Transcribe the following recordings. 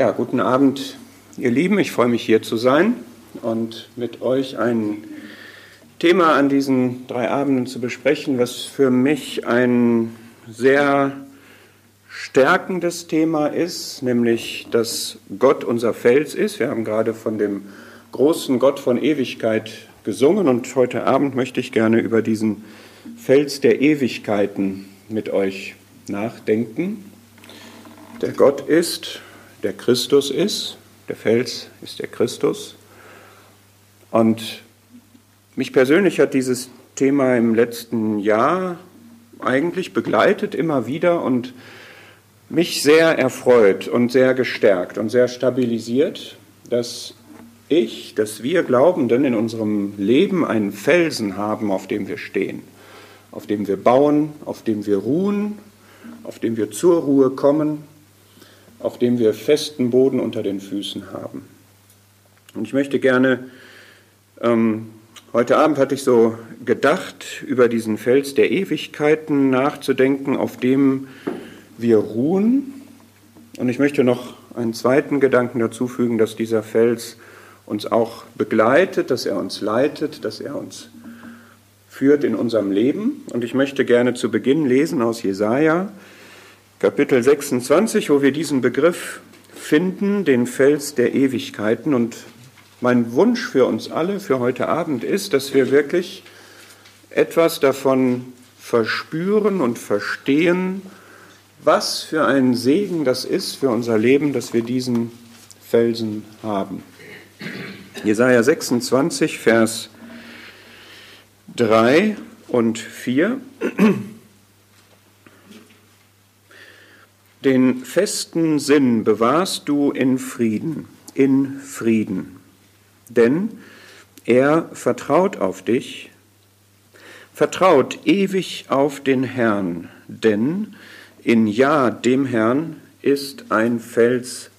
Ja, guten Abend, ihr Lieben. Ich freue mich hier zu sein und mit euch ein Thema an diesen drei Abenden zu besprechen, was für mich ein sehr stärkendes Thema ist, nämlich dass Gott unser Fels ist. Wir haben gerade von dem großen Gott von Ewigkeit gesungen und heute Abend möchte ich gerne über diesen Fels der Ewigkeiten mit euch nachdenken. Der Gott ist, der Christus ist, der Fels ist der Christus. Und mich persönlich hat dieses Thema im letzten Jahr eigentlich begleitet immer wieder und mich sehr erfreut und sehr gestärkt und sehr stabilisiert, dass ich, dass wir Glaubenden in unserem Leben einen Felsen haben, auf dem wir stehen, auf dem wir bauen, auf dem wir ruhen, auf dem wir zur Ruhe kommen, auf dem wir festen Boden unter den Füßen haben. Und ich möchte gerne, ähm, heute Abend hatte ich so gedacht, über diesen Fels der Ewigkeiten nachzudenken, auf dem wir ruhen. Und ich möchte noch einen zweiten Gedanken dazu fügen, dass dieser Fels uns auch begleitet, dass er uns leitet, dass er uns führt in unserem Leben. Und ich möchte gerne zu Beginn lesen aus Jesaja, Kapitel 26, wo wir diesen Begriff finden, den Fels der Ewigkeiten. Und mein Wunsch für uns alle für heute Abend ist, dass wir wirklich etwas davon verspüren und verstehen, was für ein Segen das ist für unser Leben, dass wir diesen Felsen haben. Jesaja 26, Vers 3 und 4. Den festen Sinn bewahrst du in Frieden, in Frieden, denn er vertraut auf dich, vertraut ewig auf den Herrn, denn in Ja dem Herrn ist ein Fels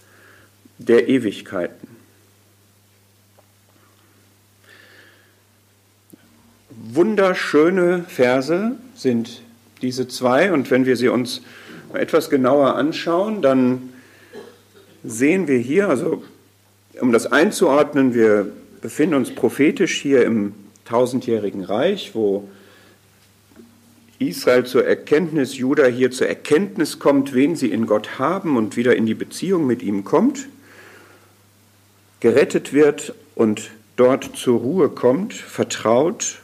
der Ewigkeiten. Wunderschöne Verse sind diese zwei. Und wenn wir sie uns etwas genauer anschauen, dann sehen wir hier, also um das einzuordnen, wir befinden uns prophetisch hier im tausendjährigen Reich, wo Israel zur Erkenntnis, Juda hier zur Erkenntnis kommt, wen sie in Gott haben und wieder in die Beziehung mit ihm kommt, gerettet wird und dort zur Ruhe kommt, vertraut.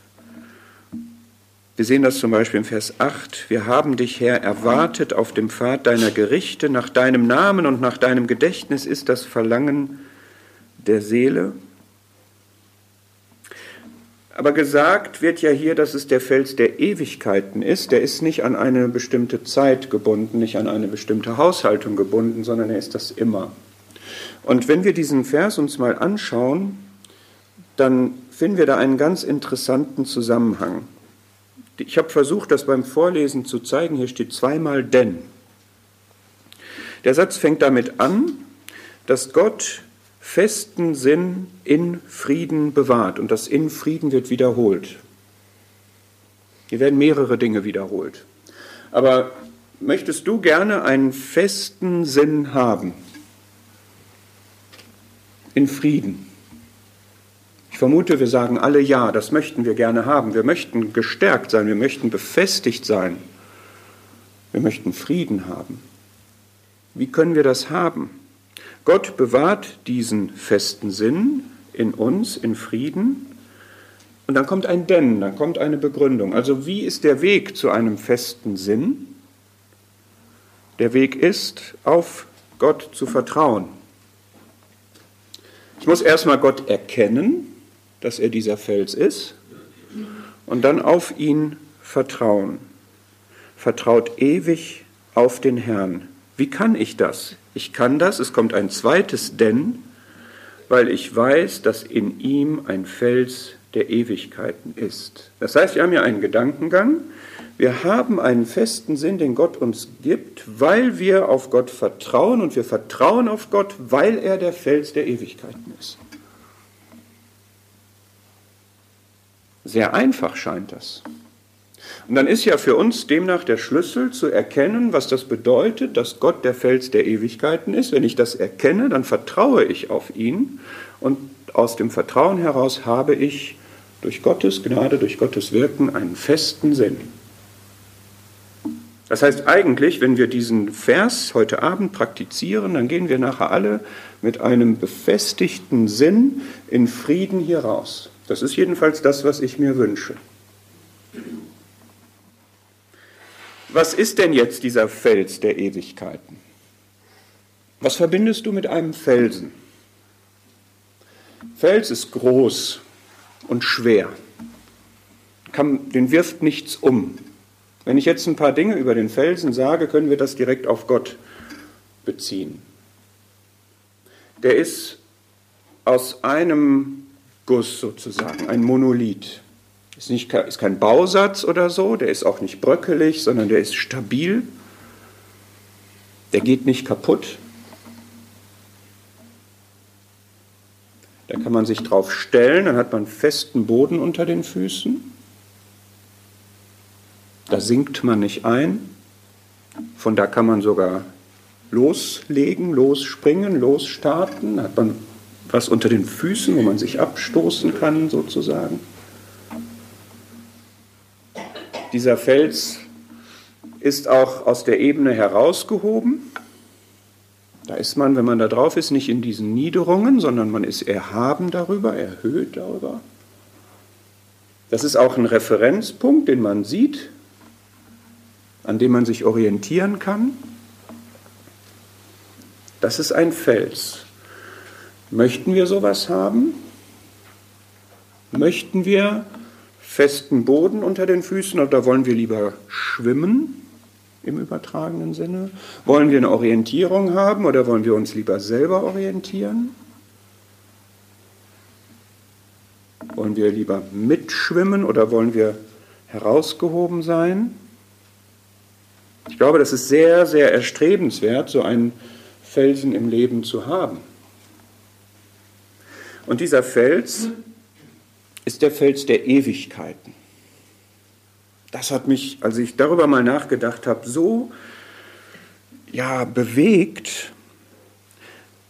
Wir sehen das zum Beispiel im Vers 8. Wir haben dich, Herr, erwartet auf dem Pfad deiner Gerichte. Nach deinem Namen und nach deinem Gedächtnis ist das Verlangen der Seele. Aber gesagt wird ja hier, dass es der Fels der Ewigkeiten ist. Der ist nicht an eine bestimmte Zeit gebunden, nicht an eine bestimmte Haushaltung gebunden, sondern er ist das immer. Und wenn wir diesen Vers uns mal anschauen, dann finden wir da einen ganz interessanten Zusammenhang. Ich habe versucht, das beim Vorlesen zu zeigen. Hier steht zweimal denn. Der Satz fängt damit an, dass Gott festen Sinn in Frieden bewahrt. Und das in Frieden wird wiederholt. Hier werden mehrere Dinge wiederholt. Aber möchtest du gerne einen festen Sinn haben? In Frieden. Ich vermute, wir sagen alle ja, das möchten wir gerne haben. Wir möchten gestärkt sein, wir möchten befestigt sein. Wir möchten Frieden haben. Wie können wir das haben? Gott bewahrt diesen festen Sinn in uns, in Frieden. Und dann kommt ein Denn, dann kommt eine Begründung. Also wie ist der Weg zu einem festen Sinn? Der Weg ist, auf Gott zu vertrauen. Ich muss erstmal Gott erkennen, dass er dieser Fels ist, und dann auf ihn vertrauen. Vertraut ewig auf den Herrn. Wie kann ich das? Ich kann das, es kommt ein zweites Denn, weil ich weiß, dass in ihm ein Fels der Ewigkeiten ist. Das heißt, wir haben ja einen Gedankengang. Wir haben einen festen Sinn, den Gott uns gibt, weil wir auf Gott vertrauen und wir vertrauen auf Gott, weil er der Fels der Ewigkeiten ist. Sehr einfach scheint das. Und dann ist ja für uns demnach der Schlüssel zu erkennen, was das bedeutet, dass Gott der Fels der Ewigkeiten ist. Wenn ich das erkenne, dann vertraue ich auf ihn und aus dem Vertrauen heraus habe ich durch Gottes Gnade, durch Gottes Wirken einen festen Sinn. Das heißt eigentlich, wenn wir diesen Vers heute Abend praktizieren, dann gehen wir nachher alle mit einem befestigten Sinn in Frieden hier raus. Das ist jedenfalls das, was ich mir wünsche. Was ist denn jetzt dieser Fels der Ewigkeiten? Was verbindest du mit einem Felsen? Fels ist groß und schwer. Kann, den wirft nichts um. Wenn ich jetzt ein paar Dinge über den Felsen sage, können wir das direkt auf Gott beziehen. Der ist aus einem Guss sozusagen, ein Monolith. Ist, nicht, ist kein Bausatz oder so, der ist auch nicht bröckelig, sondern der ist stabil. Der geht nicht kaputt. Da kann man sich drauf stellen, dann hat man festen Boden unter den Füßen. Da sinkt man nicht ein. Von da kann man sogar loslegen, losspringen, losstarten. Da hat man was unter den Füßen, wo man sich abstoßen kann, sozusagen. Dieser Fels ist auch aus der Ebene herausgehoben. Da ist man, wenn man da drauf ist, nicht in diesen Niederungen, sondern man ist erhaben darüber, erhöht darüber. Das ist auch ein Referenzpunkt, den man sieht, an dem man sich orientieren kann. Das ist ein Fels. Möchten wir sowas haben? Möchten wir festen Boden unter den Füßen oder wollen wir lieber schwimmen im übertragenen Sinne? Wollen wir eine Orientierung haben oder wollen wir uns lieber selber orientieren? Wollen wir lieber mitschwimmen oder wollen wir herausgehoben sein? Ich glaube, das ist sehr, sehr erstrebenswert, so einen Felsen im Leben zu haben. Und dieser Fels ist der Fels der Ewigkeiten. Das hat mich, als ich darüber mal nachgedacht habe, so ja, bewegt.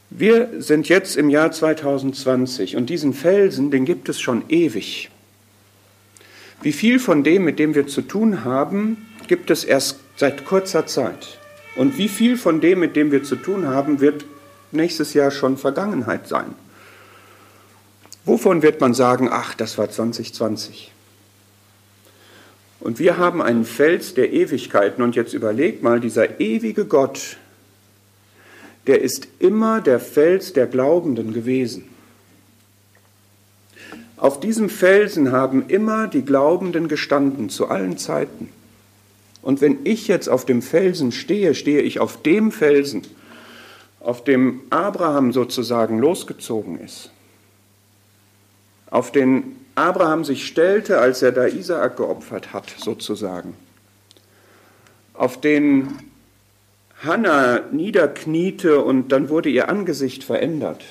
Wir sind jetzt im Jahr 2020 und diesen Felsen, den gibt es schon ewig. Wie viel von dem, mit dem wir zu tun haben, gibt es erst seit kurzer Zeit. Und wie viel von dem, mit dem wir zu tun haben, wird nächstes Jahr schon Vergangenheit sein? Wovon wird man sagen, ach, das war 2020? Und wir haben einen Fels der Ewigkeiten. Und jetzt überleg mal, dieser ewige Gott, der ist immer der Fels der Glaubenden gewesen. Auf diesem Felsen haben immer die Glaubenden gestanden, zu allen Zeiten. Und wenn ich jetzt auf dem Felsen stehe, stehe ich auf dem Felsen, auf dem Abraham sozusagen losgezogen ist, auf den Abraham sich stellte, als er da Isaak geopfert hat, sozusagen, auf den Hannah niederkniete und dann wurde ihr Angesicht verändert,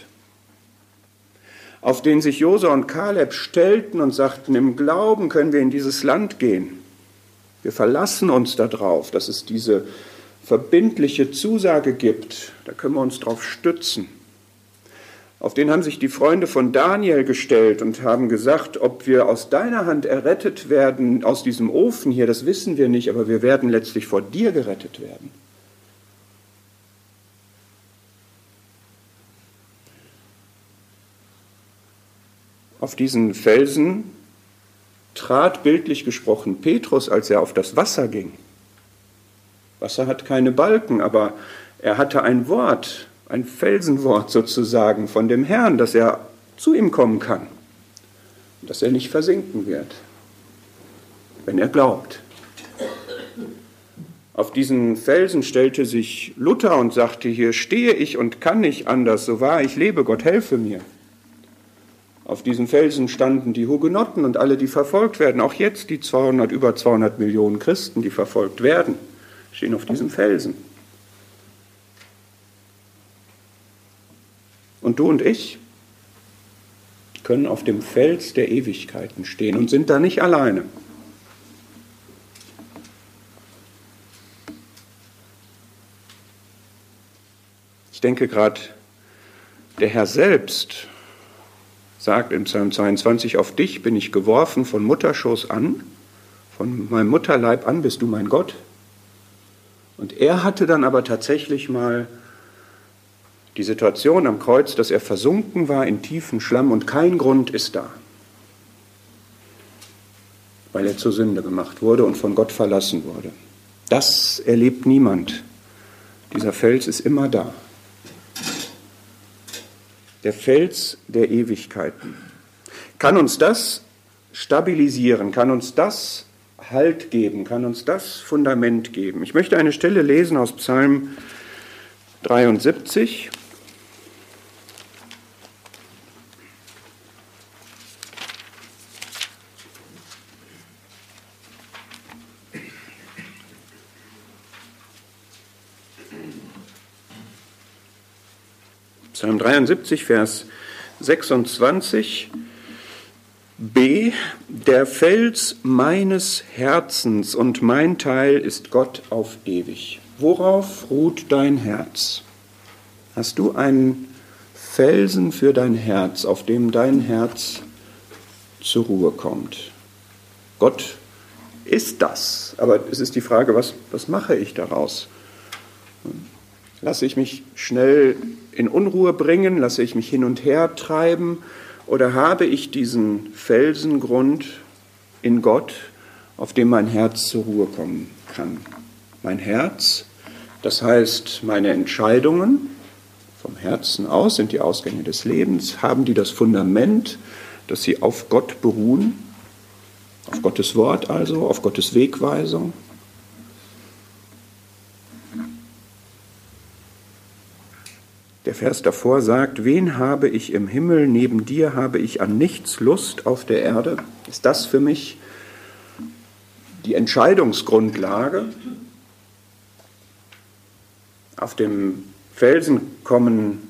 auf den sich Josua und Kaleb stellten und sagten, im Glauben können wir in dieses Land gehen. Wir verlassen uns darauf, dass es diese verbindliche Zusage gibt. Da können wir uns darauf stützen. Auf den haben sich die Freunde von Daniel gestellt und haben gesagt, ob wir aus deiner Hand errettet werden, aus diesem Ofen hier, das wissen wir nicht, aber wir werden letztlich vor dir gerettet werden. Auf diesen Felsen trat bildlich gesprochen Petrus, als er auf das Wasser ging. Wasser hat keine Balken, aber er hatte ein Wort, ein Felsenwort sozusagen von dem Herrn, dass er zu ihm kommen kann, dass er nicht versinken wird, wenn er glaubt. Auf diesen Felsen stellte sich Luther und sagte, hier stehe ich und kann nicht anders, so wahr ich lebe, Gott helfe mir. Auf diesen Felsen standen die Hugenotten und alle, die verfolgt werden. Auch jetzt die 200, über 200 Millionen Christen, die verfolgt werden, stehen auf diesem Felsen. Und du und ich können auf dem Fels der Ewigkeiten stehen und sind da nicht alleine. Ich denke gerade, der Herr selbst sagt in Psalm 22, auf dich bin ich geworfen von Mutterschoß an, von meinem Mutterleib an bist du mein Gott. Und er hatte dann aber tatsächlich mal die Situation am Kreuz, dass er versunken war in tiefen Schlamm und kein Grund ist da, weil er zur Sünde gemacht wurde und von Gott verlassen wurde. Das erlebt niemand. Dieser Fels ist immer da. Der Fels der Ewigkeiten. Kann uns das stabilisieren? Kann uns das Halt geben? Kann uns das Fundament geben? Ich möchte eine Stelle lesen aus Psalm 73. Psalm 73, Vers 26. B. Der Fels meines Herzens und mein Teil ist Gott auf ewig. Worauf ruht dein Herz? Hast du einen Felsen für dein Herz, auf dem dein Herz zur Ruhe kommt? Gott ist das, aber es ist die Frage, was, was mache ich daraus? Lasse ich mich schnell in Unruhe bringen? Lasse ich mich hin und her treiben? Oder habe ich diesen Felsengrund in Gott, auf dem mein Herz zur Ruhe kommen kann? Mein Herz, das heißt meine Entscheidungen vom Herzen aus sind die Ausgänge des Lebens, haben die das Fundament, dass sie auf Gott beruhen, auf Gottes Wort also, auf Gottes Wegweisung. Der Vers davor sagt, wen habe ich im Himmel, neben dir habe ich an nichts Lust auf der Erde. Ist das für mich die Entscheidungsgrundlage? Auf dem Felsen kommen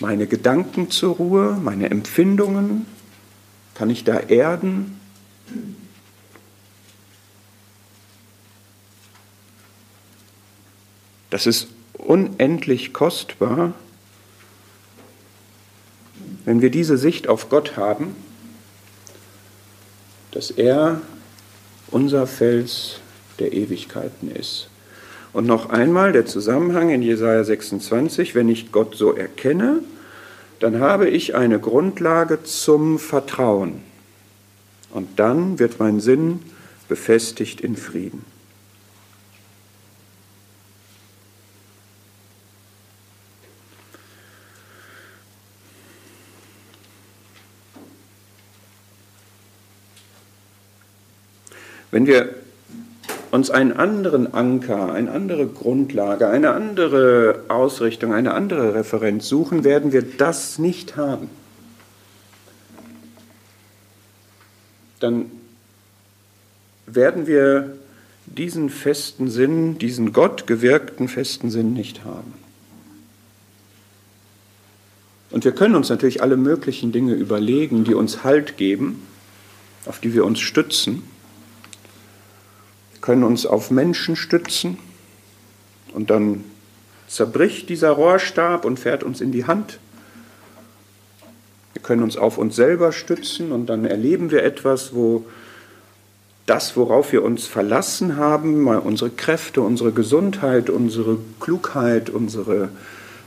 meine Gedanken zur Ruhe, meine Empfindungen. Kann ich da erden? Das ist unendlich kostbar, wenn wir diese Sicht auf Gott haben, dass er unser Fels der Ewigkeiten ist. Und noch einmal der Zusammenhang in Jesaja 26, wenn ich Gott so erkenne, dann habe ich eine Grundlage zum Vertrauen. Und dann wird mein Sinn befestigt in Frieden. Wenn wir uns einen anderen Anker, eine andere Grundlage, eine andere Ausrichtung, eine andere Referenz suchen, werden wir das nicht haben. Dann werden wir diesen festen Sinn, diesen Gott gewirkten festen Sinn nicht haben. Und wir können uns natürlich alle möglichen Dinge überlegen, die uns Halt geben, auf die wir uns stützen können uns auf Menschen stützen und dann zerbricht dieser Rohrstab und fährt uns in die Hand. Wir können uns auf uns selber stützen und dann erleben wir etwas, wo das, worauf wir uns verlassen haben, unsere Kräfte, unsere Gesundheit, unsere Klugheit, unsere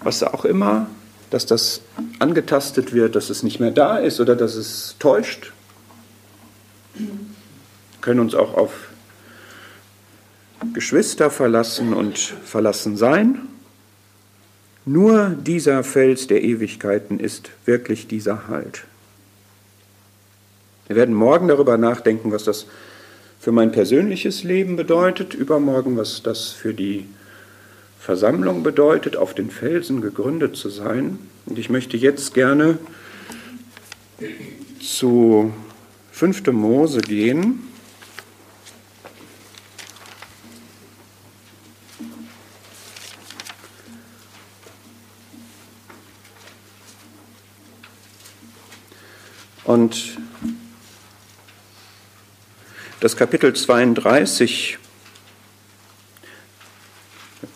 was auch immer, dass das angetastet wird, dass es nicht mehr da ist oder dass es täuscht. Wir können uns auch auf Geschwister verlassen und verlassen sein. Nur dieser Fels der Ewigkeiten ist wirklich dieser Halt. Wir werden morgen darüber nachdenken, was das für mein persönliches Leben bedeutet, übermorgen, was das für die Versammlung bedeutet, auf den Felsen gegründet zu sein. Und ich möchte jetzt gerne zu 5. Mose gehen. Und das Kapitel 32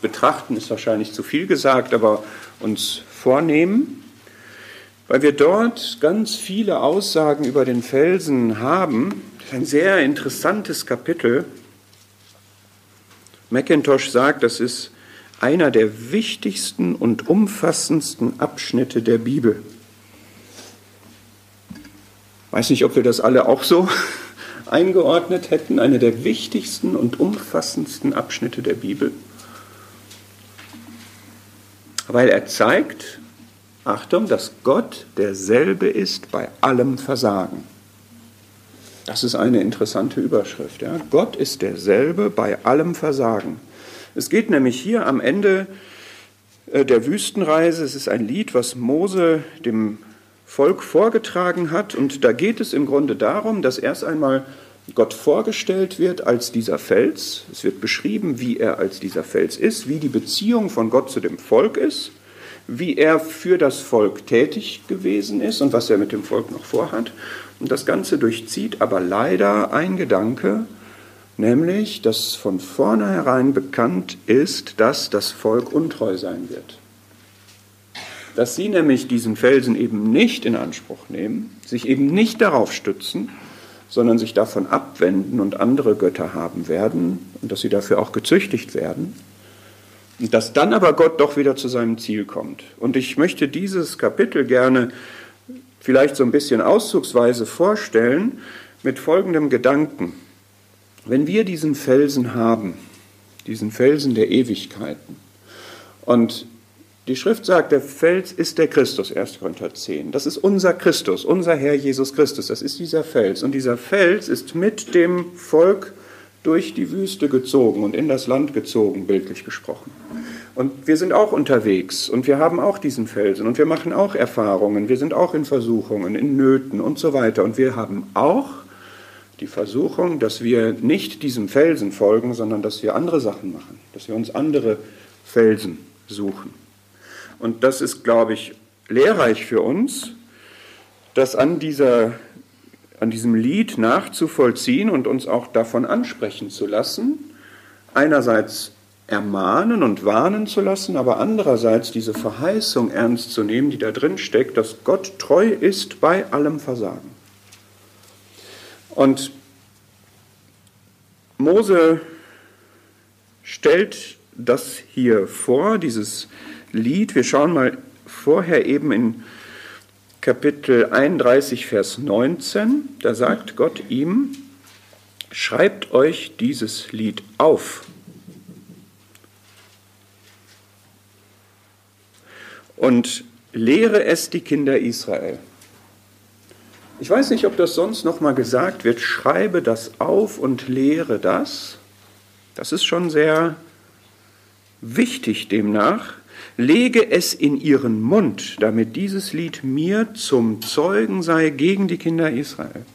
betrachten ist wahrscheinlich zu viel gesagt, aber uns vornehmen, weil wir dort ganz viele Aussagen über den Felsen haben. Ein sehr interessantes Kapitel. Macintosh sagt, das ist einer der wichtigsten und umfassendsten Abschnitte der Bibel. Weiß nicht, ob wir das alle auch so eingeordnet hätten, einer der wichtigsten und umfassendsten Abschnitte der Bibel. Weil er zeigt, Achtung, dass Gott derselbe ist bei allem Versagen. Das ist eine interessante Überschrift. Ja? Gott ist derselbe bei allem Versagen. Es geht nämlich hier am Ende äh, der Wüstenreise, es ist ein Lied, was Mose dem Volk vorgetragen hat. Und da geht es im Grunde darum, dass erst einmal Gott vorgestellt wird als dieser Fels. Es wird beschrieben, wie er als dieser Fels ist, wie die Beziehung von Gott zu dem Volk ist, wie er für das Volk tätig gewesen ist und was er mit dem Volk noch vorhat. Und das Ganze durchzieht aber leider ein Gedanke, nämlich, dass von vornherein bekannt ist, dass das Volk untreu sein wird dass sie nämlich diesen Felsen eben nicht in Anspruch nehmen, sich eben nicht darauf stützen, sondern sich davon abwenden und andere Götter haben werden und dass sie dafür auch gezüchtigt werden. Und dass dann aber Gott doch wieder zu seinem Ziel kommt. Und ich möchte dieses Kapitel gerne vielleicht so ein bisschen auszugsweise vorstellen mit folgendem Gedanken. Wenn wir diesen Felsen haben, diesen Felsen der Ewigkeiten, und die Schrift sagt, der Fels ist der Christus, 1. Korinther 10. Das ist unser Christus, unser Herr Jesus Christus. Das ist dieser Fels. Und dieser Fels ist mit dem Volk durch die Wüste gezogen und in das Land gezogen, bildlich gesprochen. Und wir sind auch unterwegs und wir haben auch diesen Felsen und wir machen auch Erfahrungen, wir sind auch in Versuchungen, in Nöten und so weiter. Und wir haben auch die Versuchung, dass wir nicht diesem Felsen folgen, sondern dass wir andere Sachen machen, dass wir uns andere Felsen suchen. Und das ist, glaube ich, lehrreich für uns, das an, dieser, an diesem Lied nachzuvollziehen und uns auch davon ansprechen zu lassen. Einerseits ermahnen und warnen zu lassen, aber andererseits diese Verheißung ernst zu nehmen, die da drin steckt, dass Gott treu ist bei allem Versagen. Und Mose stellt das hier vor, dieses Lied. Wir schauen mal vorher eben in Kapitel 31, Vers 19. Da sagt Gott ihm, schreibt euch dieses Lied auf. Und lehre es die Kinder Israel. Ich weiß nicht, ob das sonst noch mal gesagt wird, schreibe das auf und lehre das. Das ist schon sehr wichtig demnach lege es in ihren Mund, damit dieses Lied mir zum Zeugen sei gegen die Kinder Israel.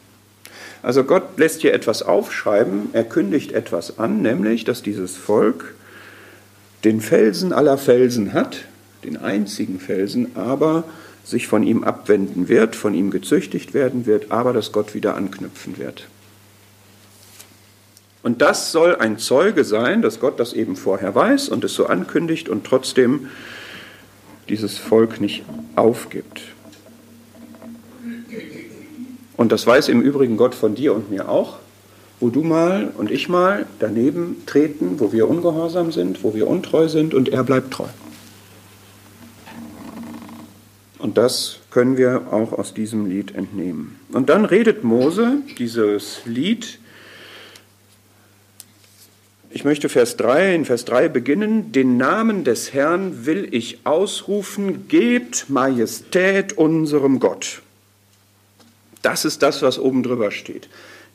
Also Gott lässt hier etwas aufschreiben, er kündigt etwas an, nämlich, dass dieses Volk den Felsen aller Felsen hat, den einzigen Felsen, aber sich von ihm abwenden wird, von ihm gezüchtigt werden wird, aber dass Gott wieder anknüpfen wird. Und das soll ein Zeuge sein, dass Gott das eben vorher weiß und es so ankündigt und trotzdem dieses Volk nicht aufgibt. Und das weiß im Übrigen Gott von dir und mir auch, wo du mal und ich mal daneben treten, wo wir ungehorsam sind, wo wir untreu sind und er bleibt treu. Und das können wir auch aus diesem Lied entnehmen. Und dann redet Mose dieses Lied ich möchte Vers 3, in Vers 3 beginnen. Den Namen des Herrn will ich ausrufen, gebt Majestät unserem Gott. Das ist das, was oben drüber steht.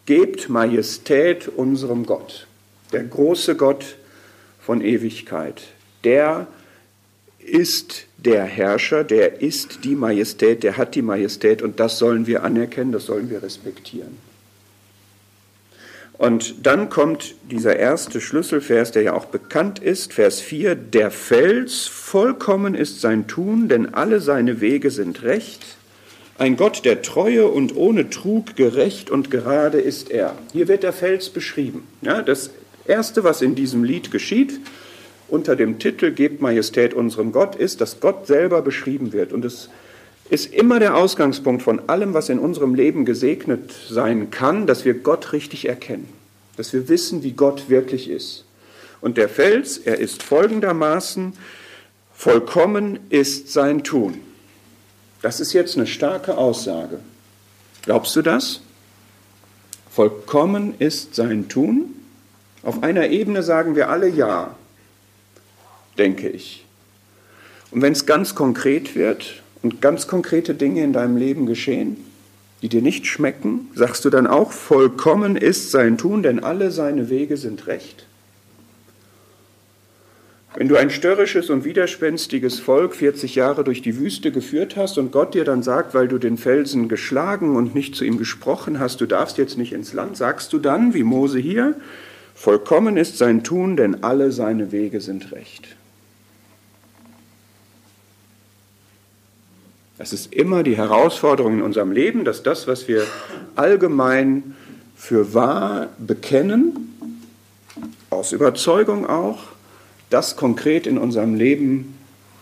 Gebt Majestät unserem Gott. Der große Gott von Ewigkeit. Der ist der Herrscher, der ist die Majestät, der hat die Majestät und das sollen wir anerkennen, das sollen wir respektieren. Und dann kommt dieser erste Schlüsselvers, der ja auch bekannt ist, Vers 4, der Fels, vollkommen ist sein Tun, denn alle seine Wege sind recht. Ein Gott der Treue und ohne Trug, gerecht und gerade ist er. Hier wird der Fels beschrieben. Ja, das Erste, was in diesem Lied geschieht, unter dem Titel Gebt Majestät unserem Gott ist, dass Gott selber beschrieben wird. Und es ist immer der Ausgangspunkt von allem, was in unserem Leben gesegnet sein kann, dass wir Gott richtig erkennen, dass wir wissen, wie Gott wirklich ist. Und der Fels, er ist folgendermaßen, vollkommen ist sein Tun. Das ist jetzt eine starke Aussage. Glaubst du das? Vollkommen ist sein Tun? Auf einer Ebene sagen wir alle ja, denke ich. Und wenn es ganz konkret wird und ganz konkrete Dinge in deinem Leben geschehen, die dir nicht schmecken, sagst du dann auch, vollkommen ist sein Tun, denn alle seine Wege sind recht? Wenn du ein störrisches und widerspenstiges Volk 40 Jahre durch die Wüste geführt hast und Gott dir dann sagt, weil du den Felsen geschlagen und nicht zu ihm gesprochen hast, du darfst jetzt nicht ins Land, sagst du dann, wie Mose hier, vollkommen ist sein Tun, denn alle seine Wege sind recht. Das ist immer die Herausforderung in unserem Leben, dass das, was wir allgemein für wahr bekennen, aus Überzeugung auch, das konkret in unserem Leben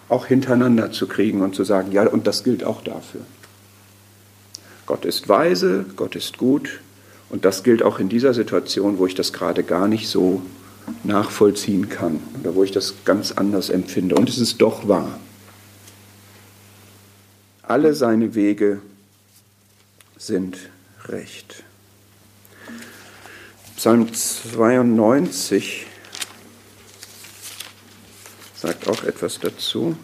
auch hintereinander zu kriegen und zu sagen, ja, und das gilt auch dafür. Gott ist weise, Gott ist gut und das gilt auch in dieser Situation, wo ich das gerade gar nicht so nachvollziehen kann oder wo ich das ganz anders empfinde. Und es ist doch wahr. Alle seine Wege sind recht. Psalm 92 sagt auch etwas dazu.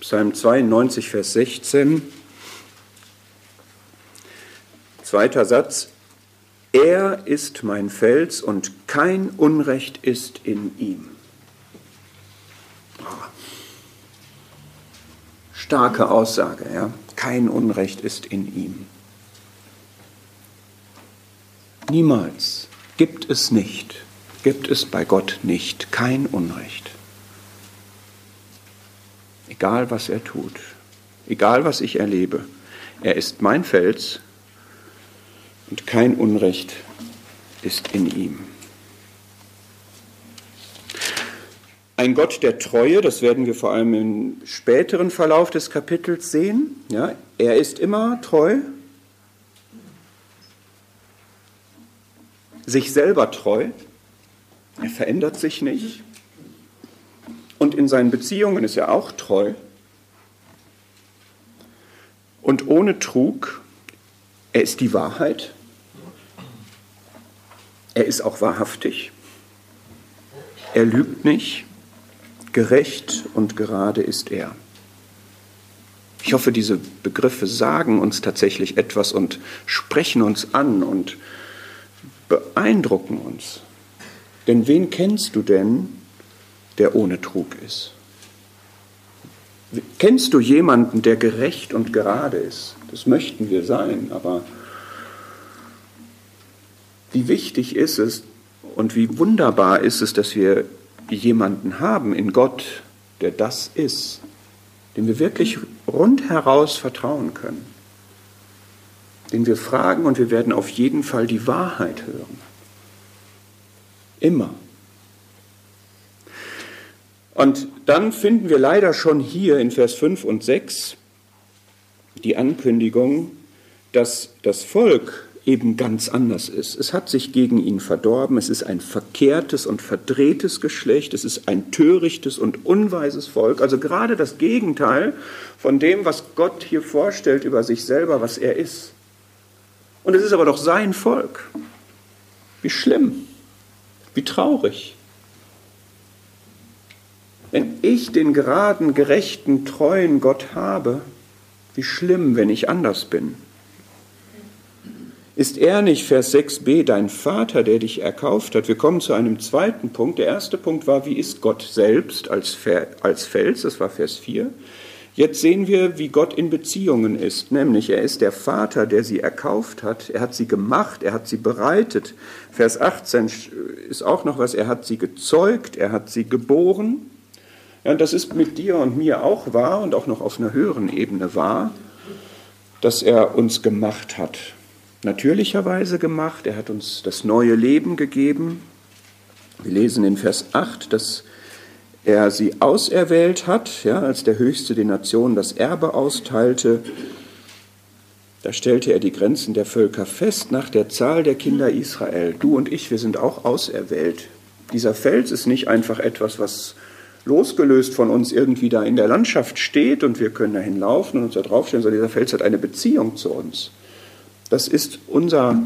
Psalm 92, Vers 16, zweiter Satz. Er ist mein Fels und kein Unrecht ist in ihm. Starke Aussage, ja. Kein Unrecht ist in ihm. Niemals gibt es nicht gibt es bei Gott nicht, kein Unrecht. Egal was er tut, egal was ich erlebe, er ist mein Fels und kein Unrecht ist in ihm. Ein Gott der Treue, das werden wir vor allem im späteren Verlauf des Kapitels sehen. Ja, er ist immer treu, sich selber treu. Er verändert sich nicht. Und in seinen Beziehungen ist er auch treu. Und ohne Trug, er ist die Wahrheit. Er ist auch wahrhaftig. Er lügt nicht. Gerecht und gerade ist er. Ich hoffe, diese Begriffe sagen uns tatsächlich etwas und sprechen uns an und beeindrucken uns. Denn wen kennst du denn, der ohne Trug ist? Kennst du jemanden, der gerecht und gerade ist? Das möchten wir sein, aber wie wichtig ist es und wie wunderbar ist es, dass wir jemanden haben in Gott, der das ist, dem wir wirklich rundheraus vertrauen können, den wir fragen und wir werden auf jeden Fall die Wahrheit hören. Immer. Und dann finden wir leider schon hier in Vers 5 und 6 die Ankündigung, dass das Volk eben ganz anders ist. Es hat sich gegen ihn verdorben, es ist ein verkehrtes und verdrehtes Geschlecht, es ist ein törichtes und unweises Volk, also gerade das Gegenteil von dem, was Gott hier vorstellt über sich selber, was er ist. Und es ist aber doch sein Volk. Wie schlimm. Wie traurig. Wenn ich den geraden, gerechten, treuen Gott habe, wie schlimm, wenn ich anders bin. Ist er nicht, Vers 6b, dein Vater, der dich erkauft hat? Wir kommen zu einem zweiten Punkt. Der erste Punkt war, wie ist Gott selbst als, Fels? Das war Vers 4. Jetzt sehen wir, wie Gott in Beziehungen ist, nämlich er ist der Vater, der sie erkauft hat, er hat sie gemacht, er hat sie bereitet. Vers 18 ist auch noch was, er hat sie gezeugt, er hat sie geboren. Ja, und das ist mit dir und mir auch wahr und auch noch auf einer höheren Ebene wahr, dass er uns gemacht hat. Natürlicherweise gemacht, er hat uns das neue Leben gegeben, Wir lesen in Vers 8, dass er sie auserwählt hat, ja, als der Höchste den Nationen das Erbe austeilte. Da stellte er die Grenzen der Völker fest nach der Zahl der Kinder Israel. Du und ich, wir sind auch auserwählt. Dieser Fels ist nicht einfach etwas, was losgelöst von uns irgendwie da in der Landschaft steht und wir können dahin laufen und uns da draufstellen, sondern dieser Fels hat eine Beziehung zu uns. Das ist unser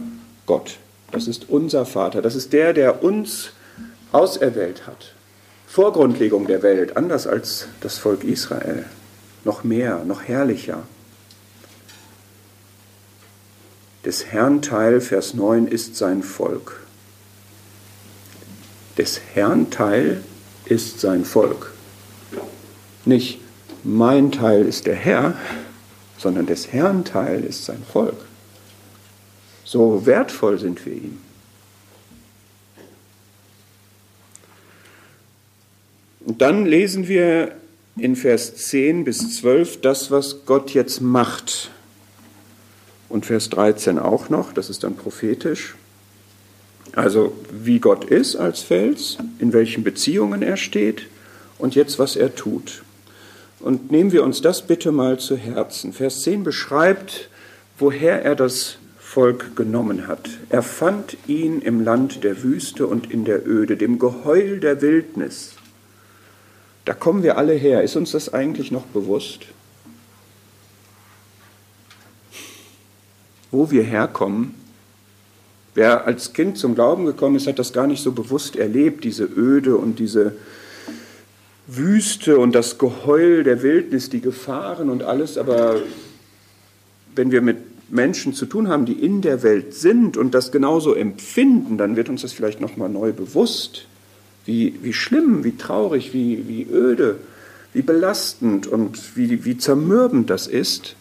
Gott, das ist unser Vater, das ist der, der uns auserwählt hat. Vor Grundlegung der Welt, anders als das Volk Israel, noch mehr, noch herrlicher. Des Herrn Teil, Vers 9, ist sein Volk. Des Herrn Teil ist sein Volk. Nicht mein Teil ist der Herr, sondern des Herrn Teil ist sein Volk. So wertvoll sind wir ihm. Und dann lesen wir in Vers 10 bis 12 das, was Gott jetzt macht. Und Vers 13 auch noch, das ist dann prophetisch. Also wie Gott ist als Fels, in welchen Beziehungen er steht und jetzt was er tut. Und nehmen wir uns das bitte mal zu Herzen. Vers 10 beschreibt, woher er das Volk genommen hat. Er fand ihn im Land der Wüste und in der Öde, dem Geheul der Wildnis. Da kommen wir alle her. Ist uns das eigentlich noch bewusst? Wo wir herkommen, Wer als Kind zum Glauben gekommen ist, hat das gar nicht so bewusst erlebt, diese Öde und diese Wüste und das Geheul der Wildnis, die Gefahren und alles. Aber wenn wir mit Menschen zu tun haben, die in der Welt sind und das genauso empfinden, dann wird uns das vielleicht nochmal neu bewusst, wie, wie schlimm, wie traurig, wie, wie öde, wie belastend und wie, wie zermürbend das ist,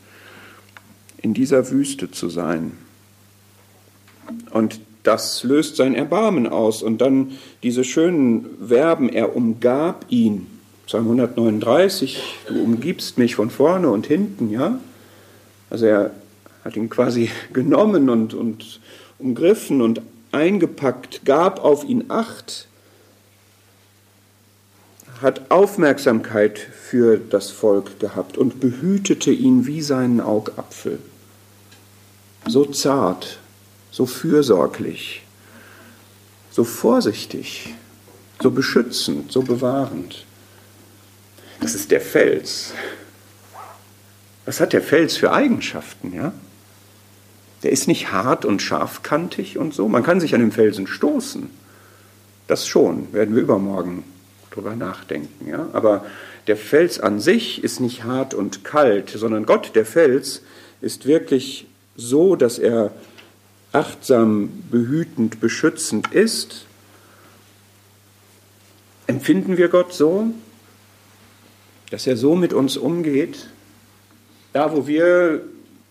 in dieser Wüste zu sein. Und das löst sein Erbarmen aus. Und dann diese schönen Verben, er umgab ihn. Psalm 139, du umgibst mich von vorne und hinten, ja. Also er hat ihn quasi genommen und, und umgriffen und eingepackt, gab auf ihn Acht, hat Aufmerksamkeit für das Volk gehabt und behütete ihn wie seinen Augapfel. So zart, so fürsorglich, so vorsichtig, so beschützend, so bewahrend. Das ist der Fels. Was hat der Fels für Eigenschaften, ja? Der ist nicht hart und scharfkantig und so. Man kann sich an dem Felsen stoßen. Das schon, werden wir übermorgen drüber nachdenken, ja? Aber der Fels an sich ist nicht hart und kalt, sondern Gott, der Fels, ist wirklich so, dass er achtsam, behütend, beschützend ist, empfinden wir Gott so, dass er so mit uns umgeht, da wo wir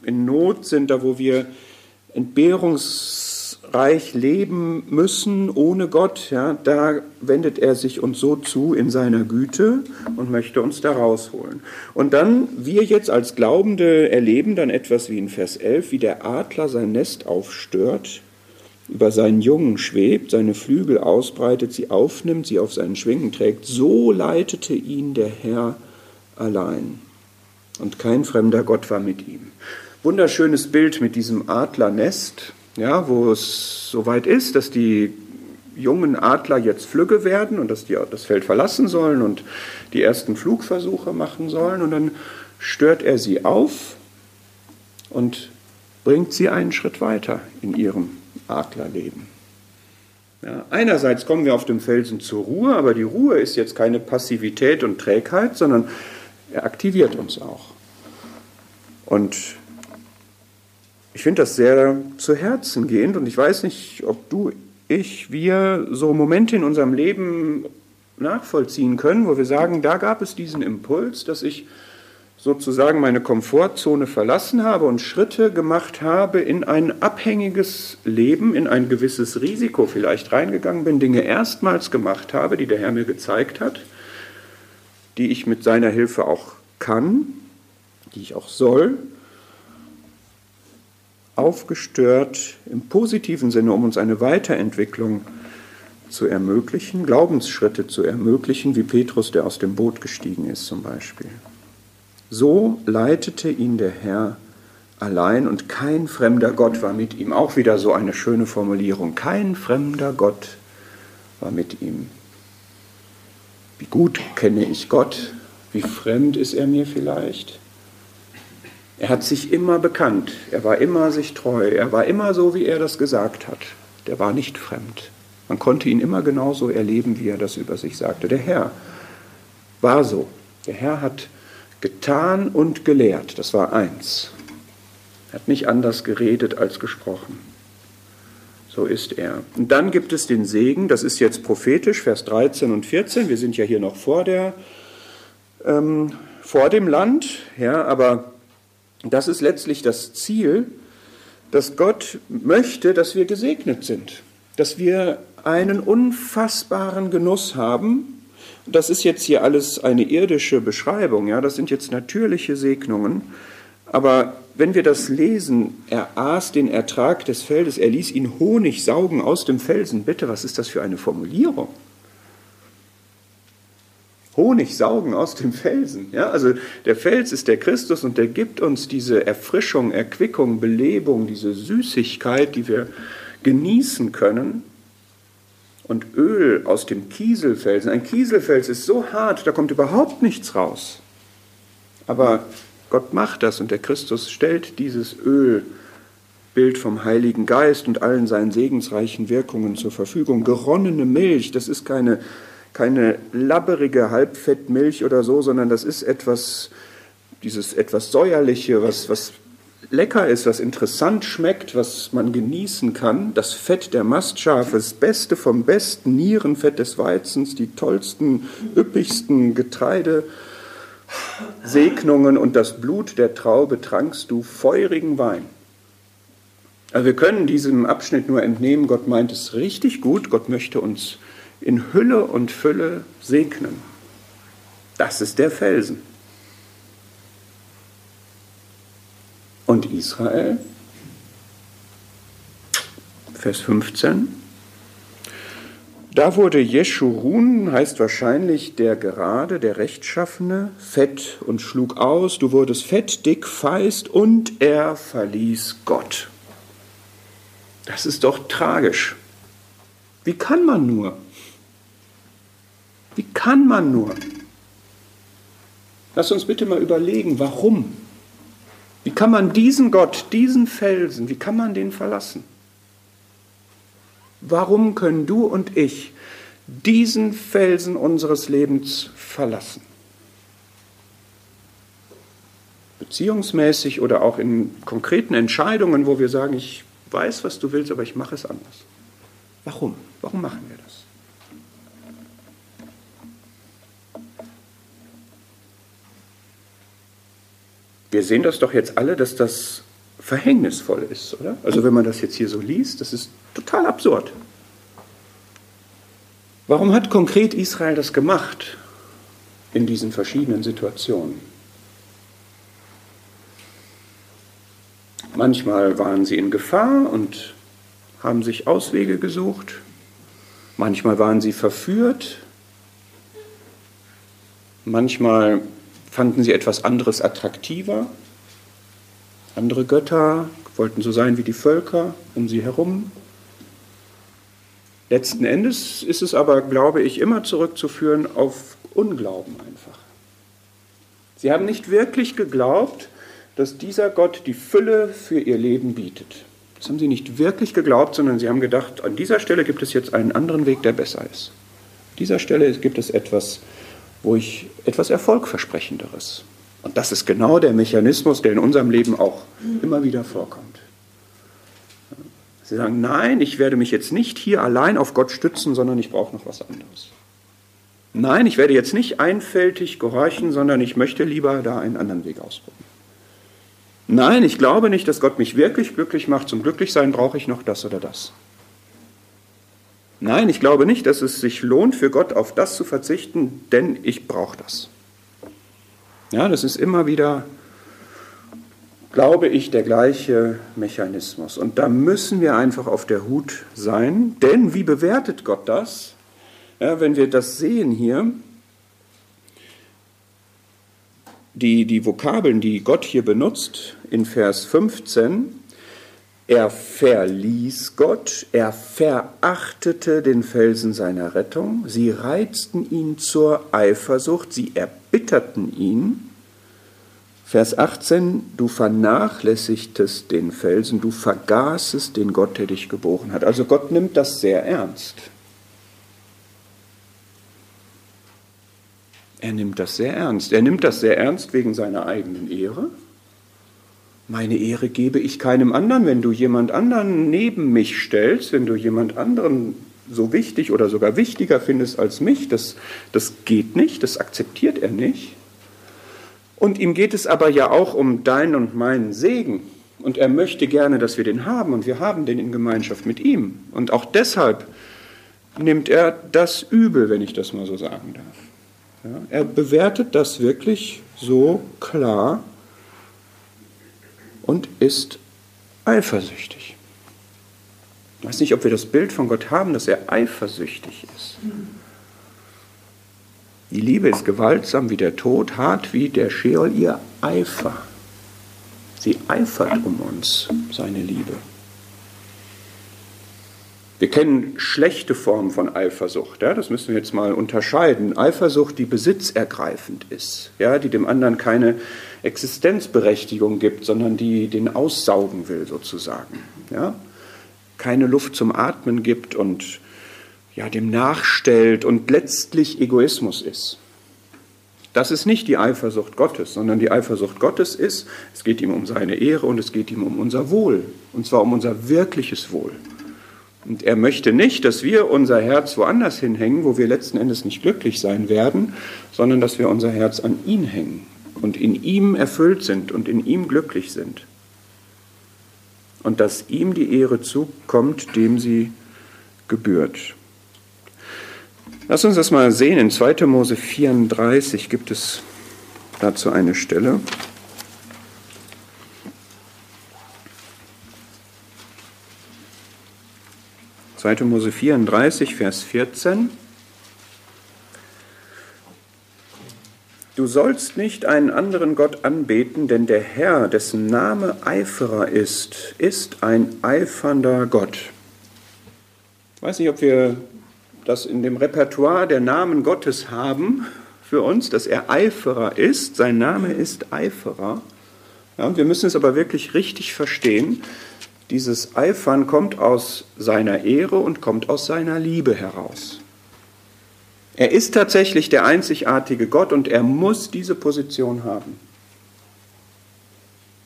in Not sind, da wo wir Entbehrungs reich leben müssen ohne Gott, ja, da wendet er sich uns so zu in seiner Güte und möchte uns da rausholen. Und dann, wir jetzt als Glaubende erleben dann etwas wie in Vers 11, wie der Adler sein Nest aufstört, über seinen Jungen schwebt, seine Flügel ausbreitet, sie aufnimmt, sie auf seinen Schwingen trägt. So leitete ihn der Herr allein. Und kein fremder Gott war mit ihm. Wunderschönes Bild mit diesem Adlernest ja, wo es soweit ist, dass die jungen Adler jetzt flügge werden und dass die das Feld verlassen sollen und die ersten Flugversuche machen sollen. Und dann stört er sie auf und bringt sie einen Schritt weiter in ihrem Adlerleben. Ja, einerseits kommen wir auf dem Felsen zur Ruhe, aber die Ruhe ist jetzt keine Passivität und Trägheit, sondern er aktiviert uns auch. Und ich finde das sehr zu Herzen gehend und ich weiß nicht, ob du, ich, wir so Momente in unserem Leben nachvollziehen können, wo wir sagen, da gab es diesen Impuls, dass ich sozusagen meine Komfortzone verlassen habe und Schritte gemacht habe in ein abhängiges Leben, in ein gewisses Risiko vielleicht reingegangen bin, Dinge erstmals gemacht habe, die der Herr mir gezeigt hat, die ich mit seiner Hilfe auch kann, die ich auch soll aufgestört im positiven Sinne, um uns eine Weiterentwicklung zu ermöglichen, Glaubensschritte zu ermöglichen, wie Petrus, der aus dem Boot gestiegen ist zum Beispiel. So leitete ihn der Herr allein und kein fremder Gott war mit ihm. Auch wieder so eine schöne Formulierung. Kein fremder Gott war mit ihm. Wie gut kenne ich Gott? Wie fremd ist er mir vielleicht? Er hat sich immer bekannt, er war immer sich treu, er war immer so, wie er das gesagt hat. Der war nicht fremd. Man konnte ihn immer genauso erleben, wie er das über sich sagte. Der Herr war so. Der Herr hat getan und gelehrt. Das war eins. Er hat nicht anders geredet als gesprochen. So ist er. Und dann gibt es den Segen, das ist jetzt prophetisch, Vers 13 und 14. Wir sind ja hier noch vor, der, ähm, vor dem Land, ja, aber das ist letztlich das Ziel, dass Gott möchte, dass wir gesegnet sind, dass wir einen unfassbaren Genuss haben. Das ist jetzt hier alles eine irdische Beschreibung, ja, das sind jetzt natürliche Segnungen, aber wenn wir das lesen, er aß den Ertrag des Feldes, er ließ ihn Honig saugen aus dem Felsen. Bitte, was ist das für eine Formulierung? Honig saugen aus dem Felsen. Ja, also der Fels ist der Christus und der gibt uns diese Erfrischung, Erquickung, Belebung, diese Süßigkeit, die wir genießen können. Und Öl aus dem Kieselfelsen. Ein Kieselfels ist so hart, da kommt überhaupt nichts raus. Aber Gott macht das und der Christus stellt dieses Öl, Bild vom Heiligen Geist und allen seinen segensreichen Wirkungen zur Verfügung. Geronnene Milch, das ist keine, keine labberige Halbfettmilch oder so, sondern das ist etwas, dieses etwas säuerliche, was, was lecker ist, was interessant schmeckt, was man genießen kann. Das Fett der Mastschafe, das Beste vom Besten, Nierenfett des Weizens, die tollsten, üppigsten Getreide. Segnungen und das Blut der Traube trankst du feurigen Wein. Also wir können diesem Abschnitt nur entnehmen, Gott meint es richtig gut, Gott möchte uns in Hülle und Fülle segnen. Das ist der Felsen. Und Israel, Vers 15, da wurde Jeschurun, heißt wahrscheinlich der Gerade, der Rechtschaffene, fett und schlug aus, du wurdest fett, dick, feist und er verließ Gott. Das ist doch tragisch. Wie kann man nur? Wie kann man nur? Lass uns bitte mal überlegen, warum? Wie kann man diesen Gott, diesen Felsen, wie kann man den verlassen? Warum können du und ich diesen Felsen unseres Lebens verlassen? Beziehungsmäßig oder auch in konkreten Entscheidungen, wo wir sagen, ich weiß, was du willst, aber ich mache es anders. Warum? Warum machen wir Wir sehen das doch jetzt alle, dass das verhängnisvoll ist, oder? Also wenn man das jetzt hier so liest, das ist total absurd. Warum hat konkret Israel das gemacht in diesen verschiedenen Situationen? Manchmal waren sie in Gefahr und haben sich Auswege gesucht. Manchmal waren sie verführt. Manchmal fanden sie etwas anderes attraktiver. Andere Götter wollten so sein wie die Völker um sie herum. Letzten Endes ist es aber, glaube ich, immer zurückzuführen auf Unglauben einfach. Sie haben nicht wirklich geglaubt, dass dieser Gott die Fülle für ihr Leben bietet. Das haben sie nicht wirklich geglaubt, sondern sie haben gedacht, an dieser Stelle gibt es jetzt einen anderen Weg, der besser ist. An dieser Stelle gibt es etwas, wo ich etwas Erfolgversprechenderes. Und das ist genau der Mechanismus, der in unserem Leben auch immer wieder vorkommt. Sie sagen, nein, ich werde mich jetzt nicht hier allein auf Gott stützen, sondern ich brauche noch was anderes. Nein, ich werde jetzt nicht einfältig gehorchen, sondern ich möchte lieber da einen anderen Weg ausprobieren. Nein, ich glaube nicht, dass Gott mich wirklich glücklich macht. Zum Glücklichsein brauche ich noch das oder das. Nein, ich glaube nicht, dass es sich lohnt, für Gott auf das zu verzichten, denn ich brauche das. Ja, das ist immer wieder glaube ich, der gleiche Mechanismus. Und da müssen wir einfach auf der Hut sein, denn wie bewertet Gott das? Ja, wenn wir das sehen hier, die, die Vokabeln, die Gott hier benutzt in Vers 15, er verließ Gott, er verachtete den Felsen seiner Rettung, sie reizten ihn zur Eifersucht, sie erbitterten ihn. Vers 18, du vernachlässigtest den Felsen, du vergaßest den Gott, der dich geboren hat. Also Gott nimmt das sehr ernst. Er nimmt das sehr ernst. Er nimmt das sehr ernst wegen seiner eigenen Ehre. Meine Ehre gebe ich keinem anderen. Wenn du jemand anderen neben mich stellst, wenn du jemand anderen so wichtig oder sogar wichtiger findest als mich, das, das geht nicht, das akzeptiert er nicht. Und ihm geht es aber ja auch um deinen und meinen Segen. Und er möchte gerne, dass wir den haben und wir haben den in Gemeinschaft mit ihm. Und auch deshalb nimmt er das übel, wenn ich das mal so sagen darf. Ja, er bewertet das wirklich so klar und ist eifersüchtig. Ich weiß nicht, ob wir das Bild von Gott haben, dass er eifersüchtig ist. Die Liebe ist gewaltsam wie der Tod, hart wie der Scheol, ihr Eifer. Sie eifert um uns, seine Liebe. Wir kennen schlechte Formen von Eifersucht. Ja, das müssen wir jetzt mal unterscheiden. Eifersucht, die besitzergreifend ist, ja, die dem anderen keine Existenzberechtigung gibt, sondern die den aussaugen will sozusagen. Ja? Keine Luft zum Atmen gibt und ja, dem nachstellt und letztlich Egoismus ist. Das ist nicht die Eifersucht Gottes, sondern die Eifersucht Gottes ist, es geht ihm um seine Ehre und es geht ihm um unser Wohl, und zwar um unser wirkliches Wohl. Und er möchte nicht, dass wir unser Herz woanders hinhängen, wo wir letzten Endes nicht glücklich sein werden, sondern dass wir unser Herz an ihn hängen und in ihm erfüllt sind und in ihm glücklich sind. Und dass ihm die Ehre zukommt, dem sie gebührt. Lass uns das mal sehen. In 2. Mose 34 gibt es dazu eine Stelle. 2. Mose 34, Vers 14. Du sollst nicht einen anderen Gott anbeten, denn der Herr, dessen Name Eiferer ist, ist ein eifernder Gott. Ich weiß nicht, ob wir das in dem Repertoire der Namen Gottes haben für uns, dass er Eiferer ist. Sein Name ist Eiferer. Ja, wir müssen es aber wirklich richtig verstehen. Dieses Eifern kommt aus seiner Ehre und kommt aus seiner Liebe heraus. Er ist tatsächlich der einzigartige Gott und er muss diese Position haben.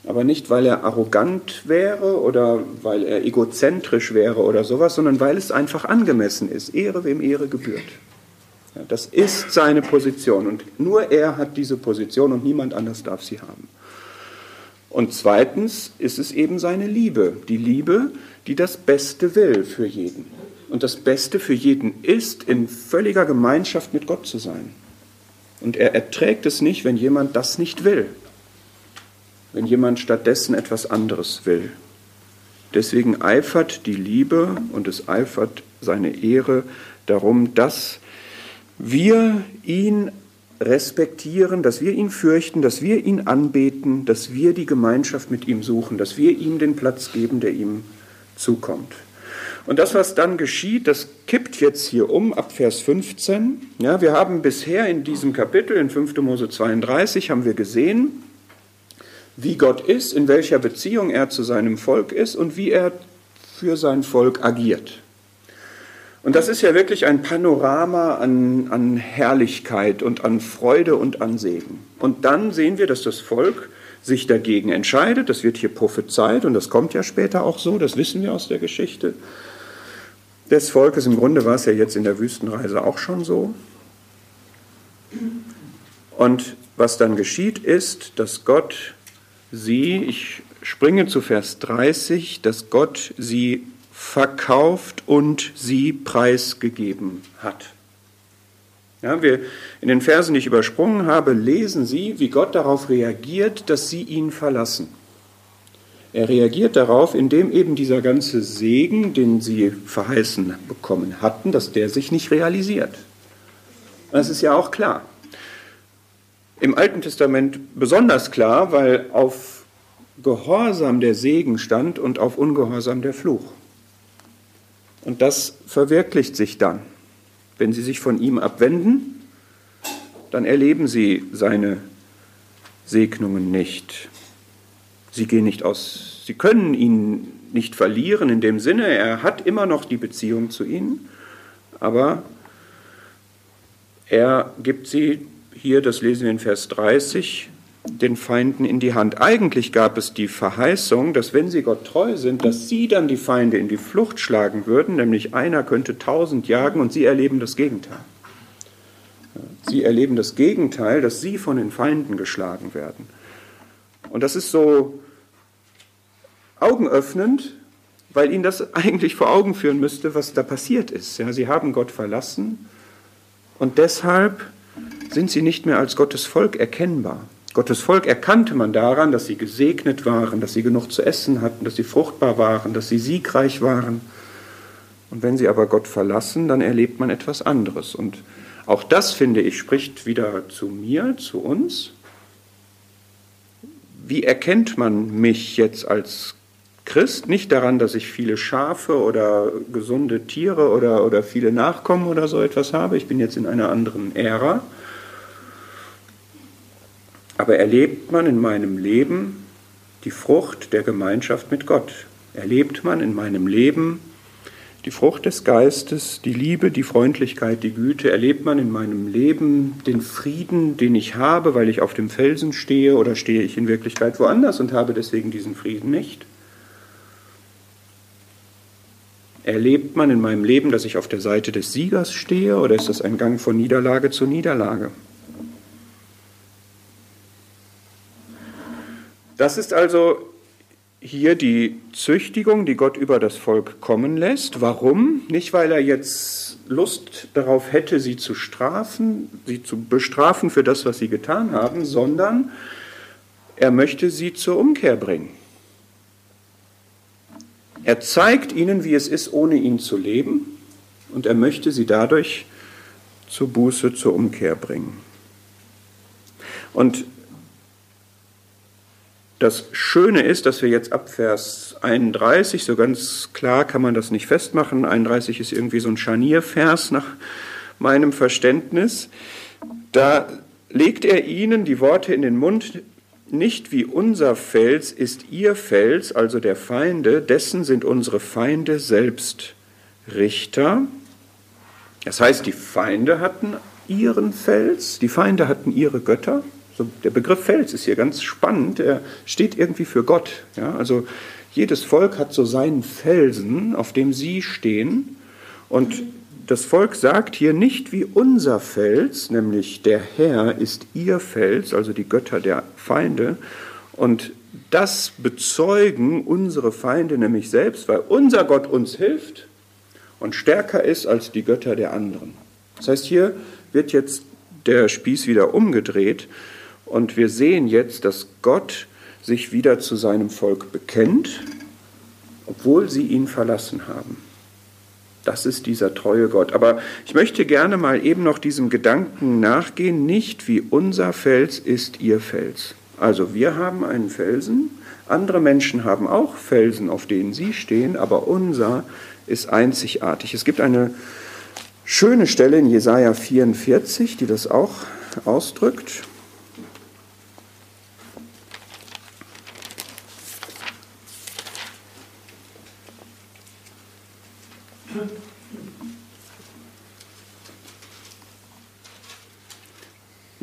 Aber nicht, weil er arrogant wäre oder weil er egozentrisch wäre oder sowas, sondern weil es einfach angemessen ist. Ehre, wem Ehre gebührt. Ja, das ist seine Position und nur er hat diese Position und niemand anders darf sie haben. Und zweitens ist es eben seine Liebe, die Liebe, die das Beste will für jeden. Und das Beste für jeden ist, in völliger Gemeinschaft mit Gott zu sein. Und er erträgt es nicht, wenn jemand das nicht will, wenn jemand stattdessen etwas anderes will. Deswegen eifert die Liebe und es eifert seine Ehre darum, dass wir ihn respektieren, dass wir ihn fürchten, dass wir ihn anbeten, dass wir die Gemeinschaft mit ihm suchen, dass wir ihm den Platz geben, der ihm zukommt. Und das, was dann geschieht, das kippt jetzt hier um ab Vers 15. Ja, wir haben bisher in diesem Kapitel, in 5. Mose 32, haben wir gesehen, wie Gott ist, in welcher Beziehung er zu seinem Volk ist und wie er für sein Volk agiert. Und das ist ja wirklich ein Panorama an, an Herrlichkeit und an Freude und an Segen. Und dann sehen wir, dass das Volk sich dagegen entscheidet. Das wird hier prophezeit und das kommt ja später auch so, das wissen wir aus der Geschichte des Volkes. Im Grunde war es ja jetzt in der Wüstenreise auch schon so. Und was dann geschieht, ist, dass Gott sie, ich springe zu Vers 30, dass Gott sie verkauft und sie preisgegeben hat. Ja, wir in den Versen, die ich übersprungen habe, lesen Sie, wie Gott darauf reagiert, dass sie ihn verlassen. Er reagiert darauf, indem eben dieser ganze Segen, den sie verheißen bekommen hatten, dass der sich nicht realisiert. Das ist ja auch klar. Im Alten Testament besonders klar, weil auf Gehorsam der Segen stand und auf Ungehorsam der Fluch. Und das verwirklicht sich dann. Wenn sie sich von ihm abwenden, dann erleben sie seine Segnungen nicht. Sie gehen nicht aus, sie können ihn nicht verlieren in dem Sinne, er hat immer noch die Beziehung zu ihnen, aber er gibt sie hier, das lesen wir in Vers 30, den Feinden in die Hand. Eigentlich gab es die Verheißung, dass wenn sie Gott treu sind, dass sie dann die Feinde in die Flucht schlagen würden, nämlich einer könnte tausend jagen und sie erleben das Gegenteil. Sie erleben das Gegenteil, dass sie von den Feinden geschlagen werden. Und das ist so augenöffnend, weil ihnen das eigentlich vor Augen führen müsste, was da passiert ist. Ja, sie haben Gott verlassen und deshalb sind sie nicht mehr als Gottes Volk erkennbar. Gottes Volk erkannte man daran, dass sie gesegnet waren, dass sie genug zu essen hatten, dass sie fruchtbar waren, dass sie siegreich waren. Und wenn sie aber Gott verlassen, dann erlebt man etwas anderes. Und auch das, finde ich, spricht wieder zu mir, zu uns. Wie erkennt man mich jetzt als Christ? Nicht daran, dass ich viele Schafe oder gesunde Tiere oder, oder viele Nachkommen oder so etwas habe. Ich bin jetzt in einer anderen Ära aber erlebt man in meinem Leben die Frucht der Gemeinschaft mit Gott? Erlebt man in meinem Leben die Frucht des Geistes, die Liebe, die Freundlichkeit, die Güte? Erlebt man in meinem Leben den Frieden, den ich habe, weil ich auf dem Felsen stehe, oder stehe ich in Wirklichkeit woanders und habe deswegen diesen Frieden nicht? Erlebt man in meinem Leben, dass ich auf der Seite des Siegers stehe, oder ist das ein Gang von Niederlage zu Niederlage? Das ist also hier die Züchtigung, die Gott über das Volk kommen lässt. Warum? Nicht, weil er jetzt Lust darauf hätte, sie zu strafen, sie zu bestrafen für das, was sie getan haben, sondern er möchte sie zur Umkehr bringen. Er zeigt ihnen, wie es ist, ohne ihn zu leben, und er möchte sie dadurch zur Buße, zur Umkehr bringen. Und das Schöne ist, dass wir jetzt ab Vers 31, so ganz klar kann man das nicht festmachen, 31 ist irgendwie so ein Scharniervers nach meinem Verständnis, da legt er ihnen die Worte in den Mund, nicht wie unser Fels ist ihr Fels, also der Feinde, dessen sind unsere Feinde selbst Richter. Das heißt, die Feinde hatten ihren Fels, die Feinde hatten ihre Götter, so, der Begriff Fels ist hier ganz spannend. Er steht irgendwie für Gott. Ja? Also jedes Volk hat so seinen Felsen, auf dem sie stehen. Und das Volk sagt hier nicht wie unser Fels, nämlich der Herr ist ihr Fels, also die Götter der Feinde. Und das bezeugen unsere Feinde nämlich selbst, weil unser Gott uns hilft und stärker ist als die Götter der anderen. Das heißt, hier wird jetzt der Spieß wieder umgedreht. Und wir sehen jetzt, dass Gott sich wieder zu seinem Volk bekennt, obwohl sie ihn verlassen haben. Das ist dieser treue Gott. Aber ich möchte gerne mal eben noch diesem Gedanken nachgehen, nicht wie unser Fels ist ihr Fels. Also wir haben einen Felsen, andere Menschen haben auch Felsen, auf denen sie stehen, aber unser ist einzigartig. Es gibt eine schöne Stelle in Jesaja 44, die das auch ausdrückt.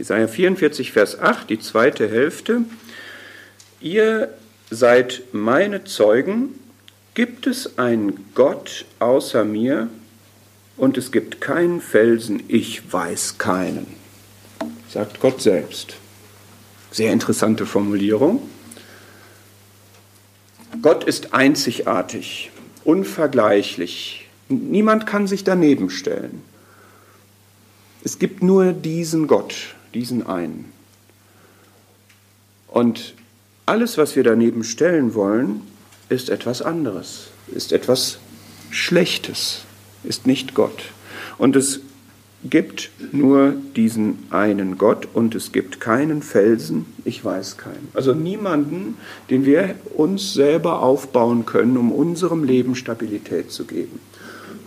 Jesaja 44, Vers 8, die zweite Hälfte. Ihr seid meine Zeugen, gibt es einen Gott außer mir und es gibt keinen Felsen, ich weiß keinen, sagt Gott selbst. Sehr interessante Formulierung. Gott ist einzigartig, unvergleichlich. Niemand kann sich daneben stellen. Es gibt nur diesen Gott, diesen einen. Und alles, was wir daneben stellen wollen, ist etwas anderes, ist etwas Schlechtes, ist nicht Gott. Und es gibt nur diesen einen Gott und es gibt keinen Felsen, ich weiß keinen. Also niemanden, den wir uns selber aufbauen können, um unserem Leben Stabilität zu geben,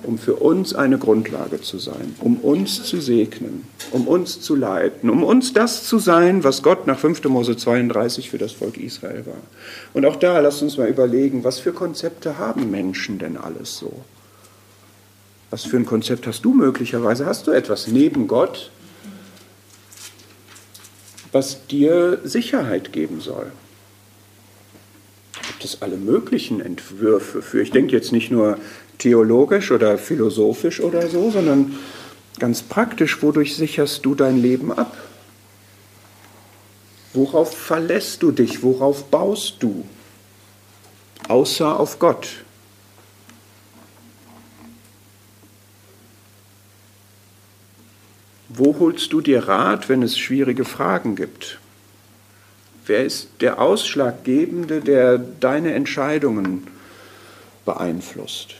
um für uns eine Grundlage zu sein, um uns zu segnen, um uns zu leiten, um uns das zu sein, was Gott nach 5. Mose 32 für das Volk Israel war. Und auch da lasst uns mal überlegen, was für Konzepte haben Menschen denn alles so? Was für ein Konzept hast du möglicherweise? Hast du etwas neben Gott, was dir Sicherheit geben soll? Es alle möglichen Entwürfe für? Ich denke jetzt nicht nur theologisch oder philosophisch oder so, sondern ganz praktisch, wodurch sicherst du dein Leben ab? Worauf verlässt du dich? Worauf baust du? Außer auf Gott. Wo holst du dir Rat, wenn es schwierige Fragen gibt? Wer ist der Ausschlaggebende, der deine Entscheidungen beeinflusst?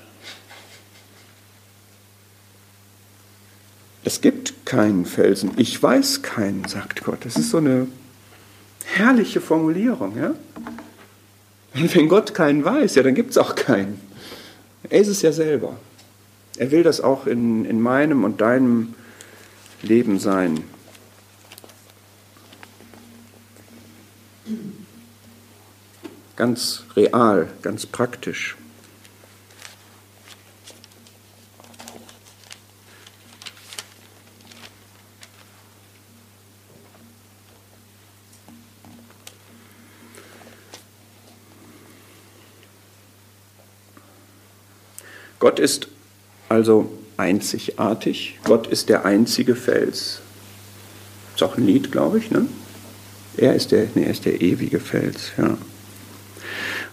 Es gibt keinen Felsen. Ich weiß keinen, sagt Gott. Das ist so eine herrliche Formulierung. Ja? Und wenn Gott keinen weiß, ja, dann gibt es auch keinen. Er ist es ja selber. Er will das auch in, in meinem und deinem Leben sein. Ganz real, ganz praktisch. Gott ist also einzigartig. Gott ist der einzige Fels. Ist auch ein Lied, glaube ich, ne? Er ist der, nee, er ist der ewige Fels, ja.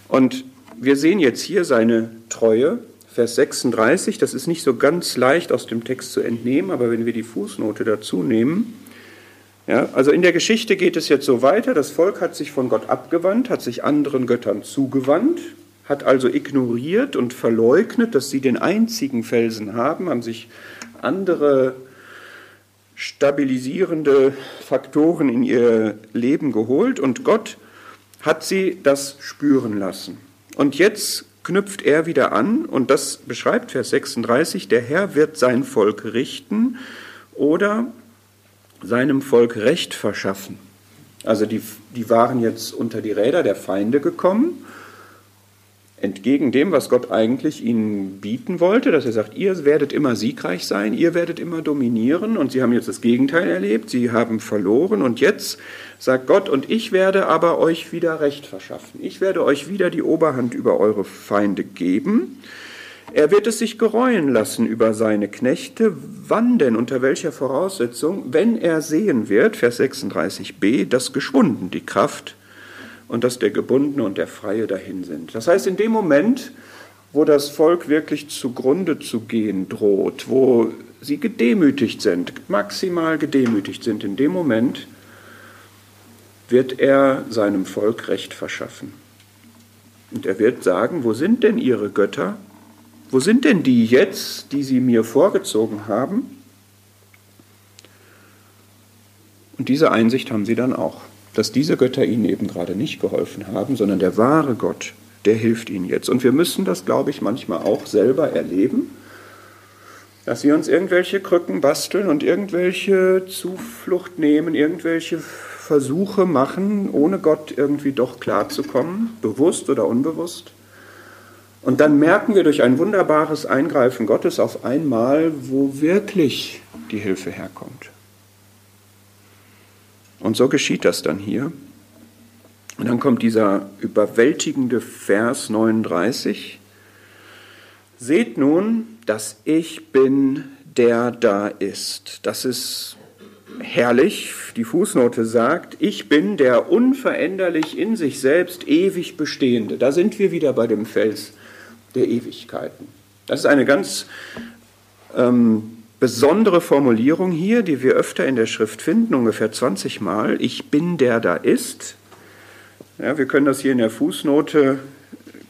Und wir sehen jetzt hier seine Treue, Vers 36, das ist nicht so ganz leicht aus dem Text zu entnehmen, aber wenn wir die Fußnote dazu nehmen, ja, also in der Geschichte geht es jetzt so weiter, das Volk hat sich von Gott abgewandt, hat sich anderen Göttern zugewandt, hat also ignoriert und verleugnet, dass sie den einzigen Felsen haben, haben sich andere stabilisierende Faktoren in ihr Leben geholt. Und Gott hat sie das spüren lassen. Und jetzt knüpft er wieder an und das beschreibt Vers 36, der Herr wird sein Volk richten oder seinem Volk Recht verschaffen. Also die, die waren jetzt unter die Räder der Feinde gekommen entgegen dem, was Gott eigentlich ihnen bieten wollte, dass er sagt, ihr werdet immer siegreich sein, ihr werdet immer dominieren und sie haben jetzt das Gegenteil erlebt, sie haben verloren und jetzt sagt Gott, und ich werde aber euch wieder Recht verschaffen, ich werde euch wieder die Oberhand über eure Feinde geben. Er wird es sich gereuen lassen über seine Knechte. Wann denn, unter welcher Voraussetzung? Wenn er sehen wird, Vers 36b, dass geschwunden die Kraft und dass der Gebundene und der Freie dahin sind. Das heißt, in dem Moment, wo das Volk wirklich zugrunde zu gehen droht, wo sie gedemütigt sind, maximal gedemütigt sind, in dem Moment wird er seinem Volk Recht verschaffen. Und er wird sagen, wo sind denn ihre Götter? Wo sind denn die jetzt, die sie mir vorgezogen haben? Und diese Einsicht haben sie dann auch dass diese Götter ihnen eben gerade nicht geholfen haben, sondern der wahre Gott, der hilft ihnen jetzt. Und wir müssen das, glaube ich, manchmal auch selber erleben, dass wir uns irgendwelche Krücken basteln und irgendwelche Zuflucht nehmen, irgendwelche Versuche machen, ohne Gott irgendwie doch klarzukommen, bewusst oder unbewusst. Und dann merken wir durch ein wunderbares Eingreifen Gottes auf einmal, wo wirklich die Hilfe herkommt. Und so geschieht das dann hier. Und dann kommt dieser überwältigende Vers 39. Seht nun, dass ich bin, der da ist. Das ist herrlich. Die Fußnote sagt, ich bin der unveränderlich in sich selbst ewig Bestehende. Da sind wir wieder bei dem Fels der Ewigkeiten. Das ist eine ganz ähm, besondere Formulierung hier, die wir öfter in der Schrift finden, ungefähr 20 Mal. Ich bin der da ist. Ja, wir können das hier in der Fußnote,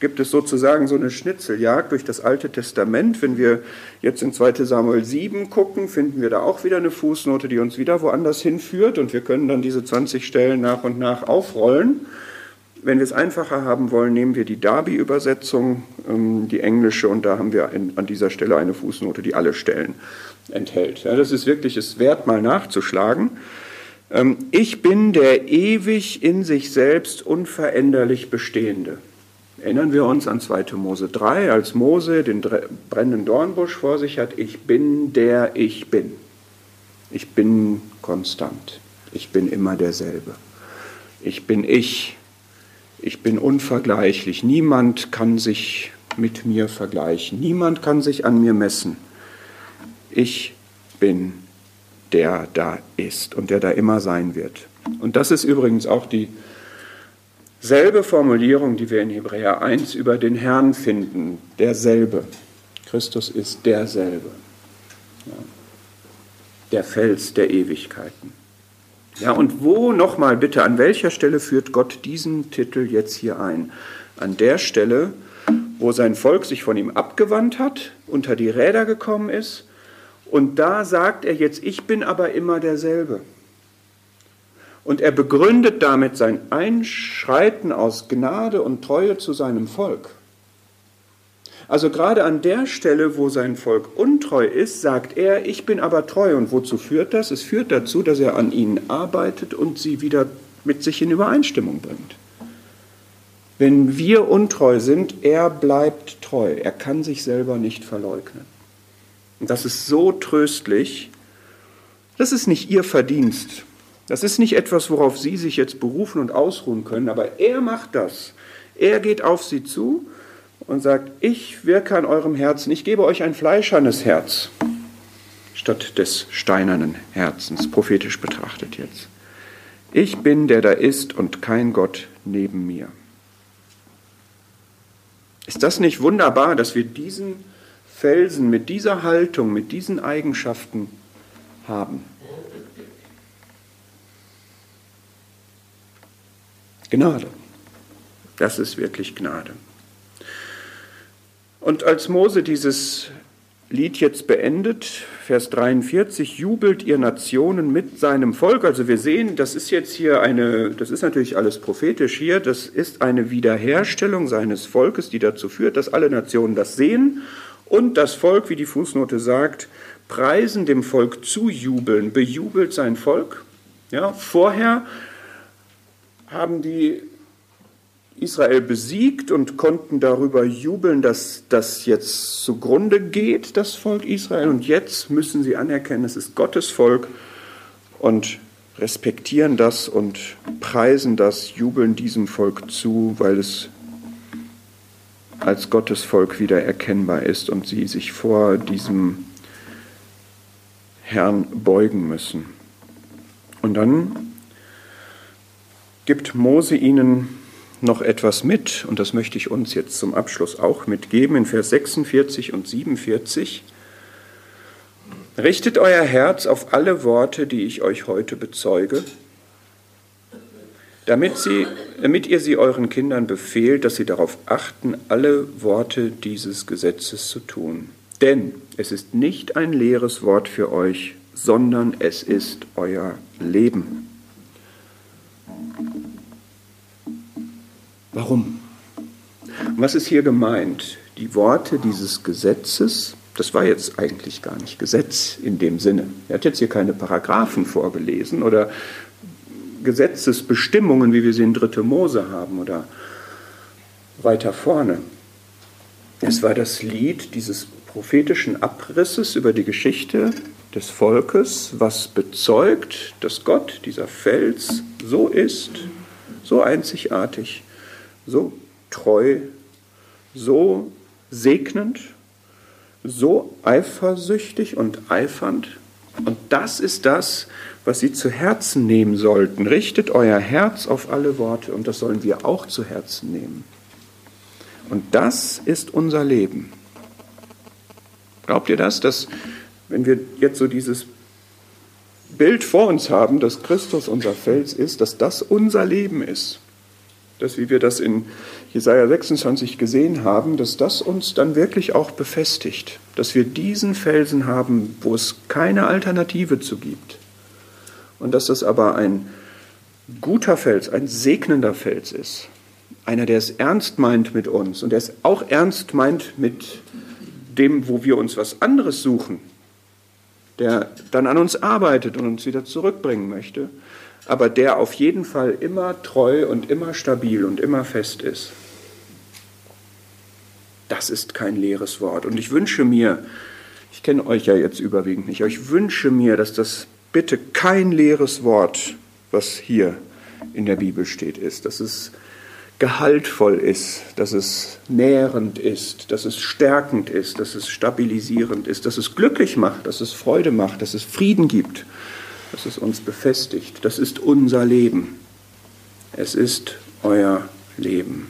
gibt es sozusagen so eine Schnitzeljagd durch das Alte Testament. Wenn wir jetzt in 2 Samuel 7 gucken, finden wir da auch wieder eine Fußnote, die uns wieder woanders hinführt und wir können dann diese 20 Stellen nach und nach aufrollen. Wenn wir es einfacher haben wollen, nehmen wir die Darby-Übersetzung, ähm, die englische, und da haben wir an dieser Stelle eine Fußnote, die alle Stellen enthält. Ja, das ist wirklich es wert, mal nachzuschlagen. Ähm, ich bin der ewig in sich selbst unveränderlich Bestehende. Erinnern wir uns an 2. Mose 3, als Mose den brennenden Dornbusch vor sich hat. Ich bin der ich bin. Ich bin konstant. Ich bin immer derselbe. Ich bin ich. Ich bin unvergleichlich. Niemand kann sich mit mir vergleichen. Niemand kann sich an mir messen. Ich bin der da ist und der da immer sein wird. Und das ist übrigens auch dieselbe Formulierung, die wir in Hebräer 1 über den Herrn finden. Derselbe. Christus ist derselbe. Ja. Der Fels der Ewigkeiten. Ja, und wo nochmal bitte, an welcher Stelle führt Gott diesen Titel jetzt hier ein? An der Stelle, wo sein Volk sich von ihm abgewandt hat, unter die Räder gekommen ist. Und da sagt er jetzt, ich bin aber immer derselbe. Und er begründet damit sein Einschreiten aus Gnade und Treue zu seinem Volk. Also gerade an der Stelle, wo sein Volk untreu ist, sagt er, ich bin aber treu. Und wozu führt das? Es führt dazu, dass er an ihnen arbeitet und sie wieder mit sich in Übereinstimmung bringt. Wenn wir untreu sind, er bleibt treu. Er kann sich selber nicht verleugnen. Und das ist so tröstlich. Das ist nicht ihr Verdienst. Das ist nicht etwas, worauf Sie sich jetzt berufen und ausruhen können, aber er macht das. Er geht auf Sie zu und sagt, ich wirke an eurem Herzen, ich gebe euch ein fleischernes Herz statt des steinernen Herzens, prophetisch betrachtet jetzt. Ich bin, der da ist und kein Gott neben mir. Ist das nicht wunderbar, dass wir diesen Felsen mit dieser Haltung, mit diesen Eigenschaften haben? Gnade. Das ist wirklich Gnade. Und als Mose dieses Lied jetzt beendet, Vers 43, jubelt ihr Nationen mit seinem Volk. Also wir sehen, das ist jetzt hier eine, das ist natürlich alles prophetisch hier, das ist eine Wiederherstellung seines Volkes, die dazu führt, dass alle Nationen das sehen und das Volk, wie die Fußnote sagt, preisen dem Volk zujubeln, bejubelt sein Volk. Ja, vorher haben die Israel besiegt und konnten darüber jubeln, dass das jetzt zugrunde geht, das Volk Israel. Und jetzt müssen sie anerkennen, es ist Gottes Volk und respektieren das und preisen das, jubeln diesem Volk zu, weil es als Gottes Volk wieder erkennbar ist und sie sich vor diesem Herrn beugen müssen. Und dann gibt Mose ihnen noch etwas mit, und das möchte ich uns jetzt zum Abschluss auch mitgeben, in Vers 46 und 47. Richtet euer Herz auf alle Worte, die ich euch heute bezeuge, damit, sie, damit ihr sie euren Kindern befehlt, dass sie darauf achten, alle Worte dieses Gesetzes zu tun. Denn es ist nicht ein leeres Wort für euch, sondern es ist euer Leben. Warum? Was ist hier gemeint? Die Worte dieses Gesetzes, das war jetzt eigentlich gar nicht Gesetz in dem Sinne. Er hat jetzt hier keine Paragraphen vorgelesen oder Gesetzesbestimmungen, wie wir sie in 3. Mose haben oder weiter vorne. Es war das Lied dieses prophetischen Abrisses über die Geschichte des Volkes, was bezeugt, dass Gott, dieser Fels, so ist, so einzigartig, so treu, so segnend, so eifersüchtig und eifernd. Und das ist das, was Sie zu Herzen nehmen sollten. Richtet euer Herz auf alle Worte und das sollen wir auch zu Herzen nehmen. Und das ist unser Leben. Glaubt ihr das, dass wenn wir jetzt so dieses Bild vor uns haben, dass Christus unser Fels ist, dass das unser Leben ist? Dass wie wir das in Jesaja 26 gesehen haben, dass das uns dann wirklich auch befestigt, dass wir diesen Felsen haben, wo es keine Alternative zu gibt. Und dass das aber ein guter Fels, ein segnender Fels ist. Einer, der es ernst meint mit uns und der es auch ernst meint mit dem, wo wir uns was anderes suchen, der dann an uns arbeitet und uns wieder zurückbringen möchte aber der auf jeden Fall immer treu und immer stabil und immer fest ist. Das ist kein leeres Wort. Und ich wünsche mir, ich kenne euch ja jetzt überwiegend nicht, aber ich wünsche mir, dass das bitte kein leeres Wort, was hier in der Bibel steht, ist. Dass es gehaltvoll ist, dass es nährend ist, dass es stärkend ist, dass es stabilisierend ist, dass es glücklich macht, dass es Freude macht, dass es Frieden gibt dass es uns befestigt. Das ist unser Leben. Es ist euer Leben.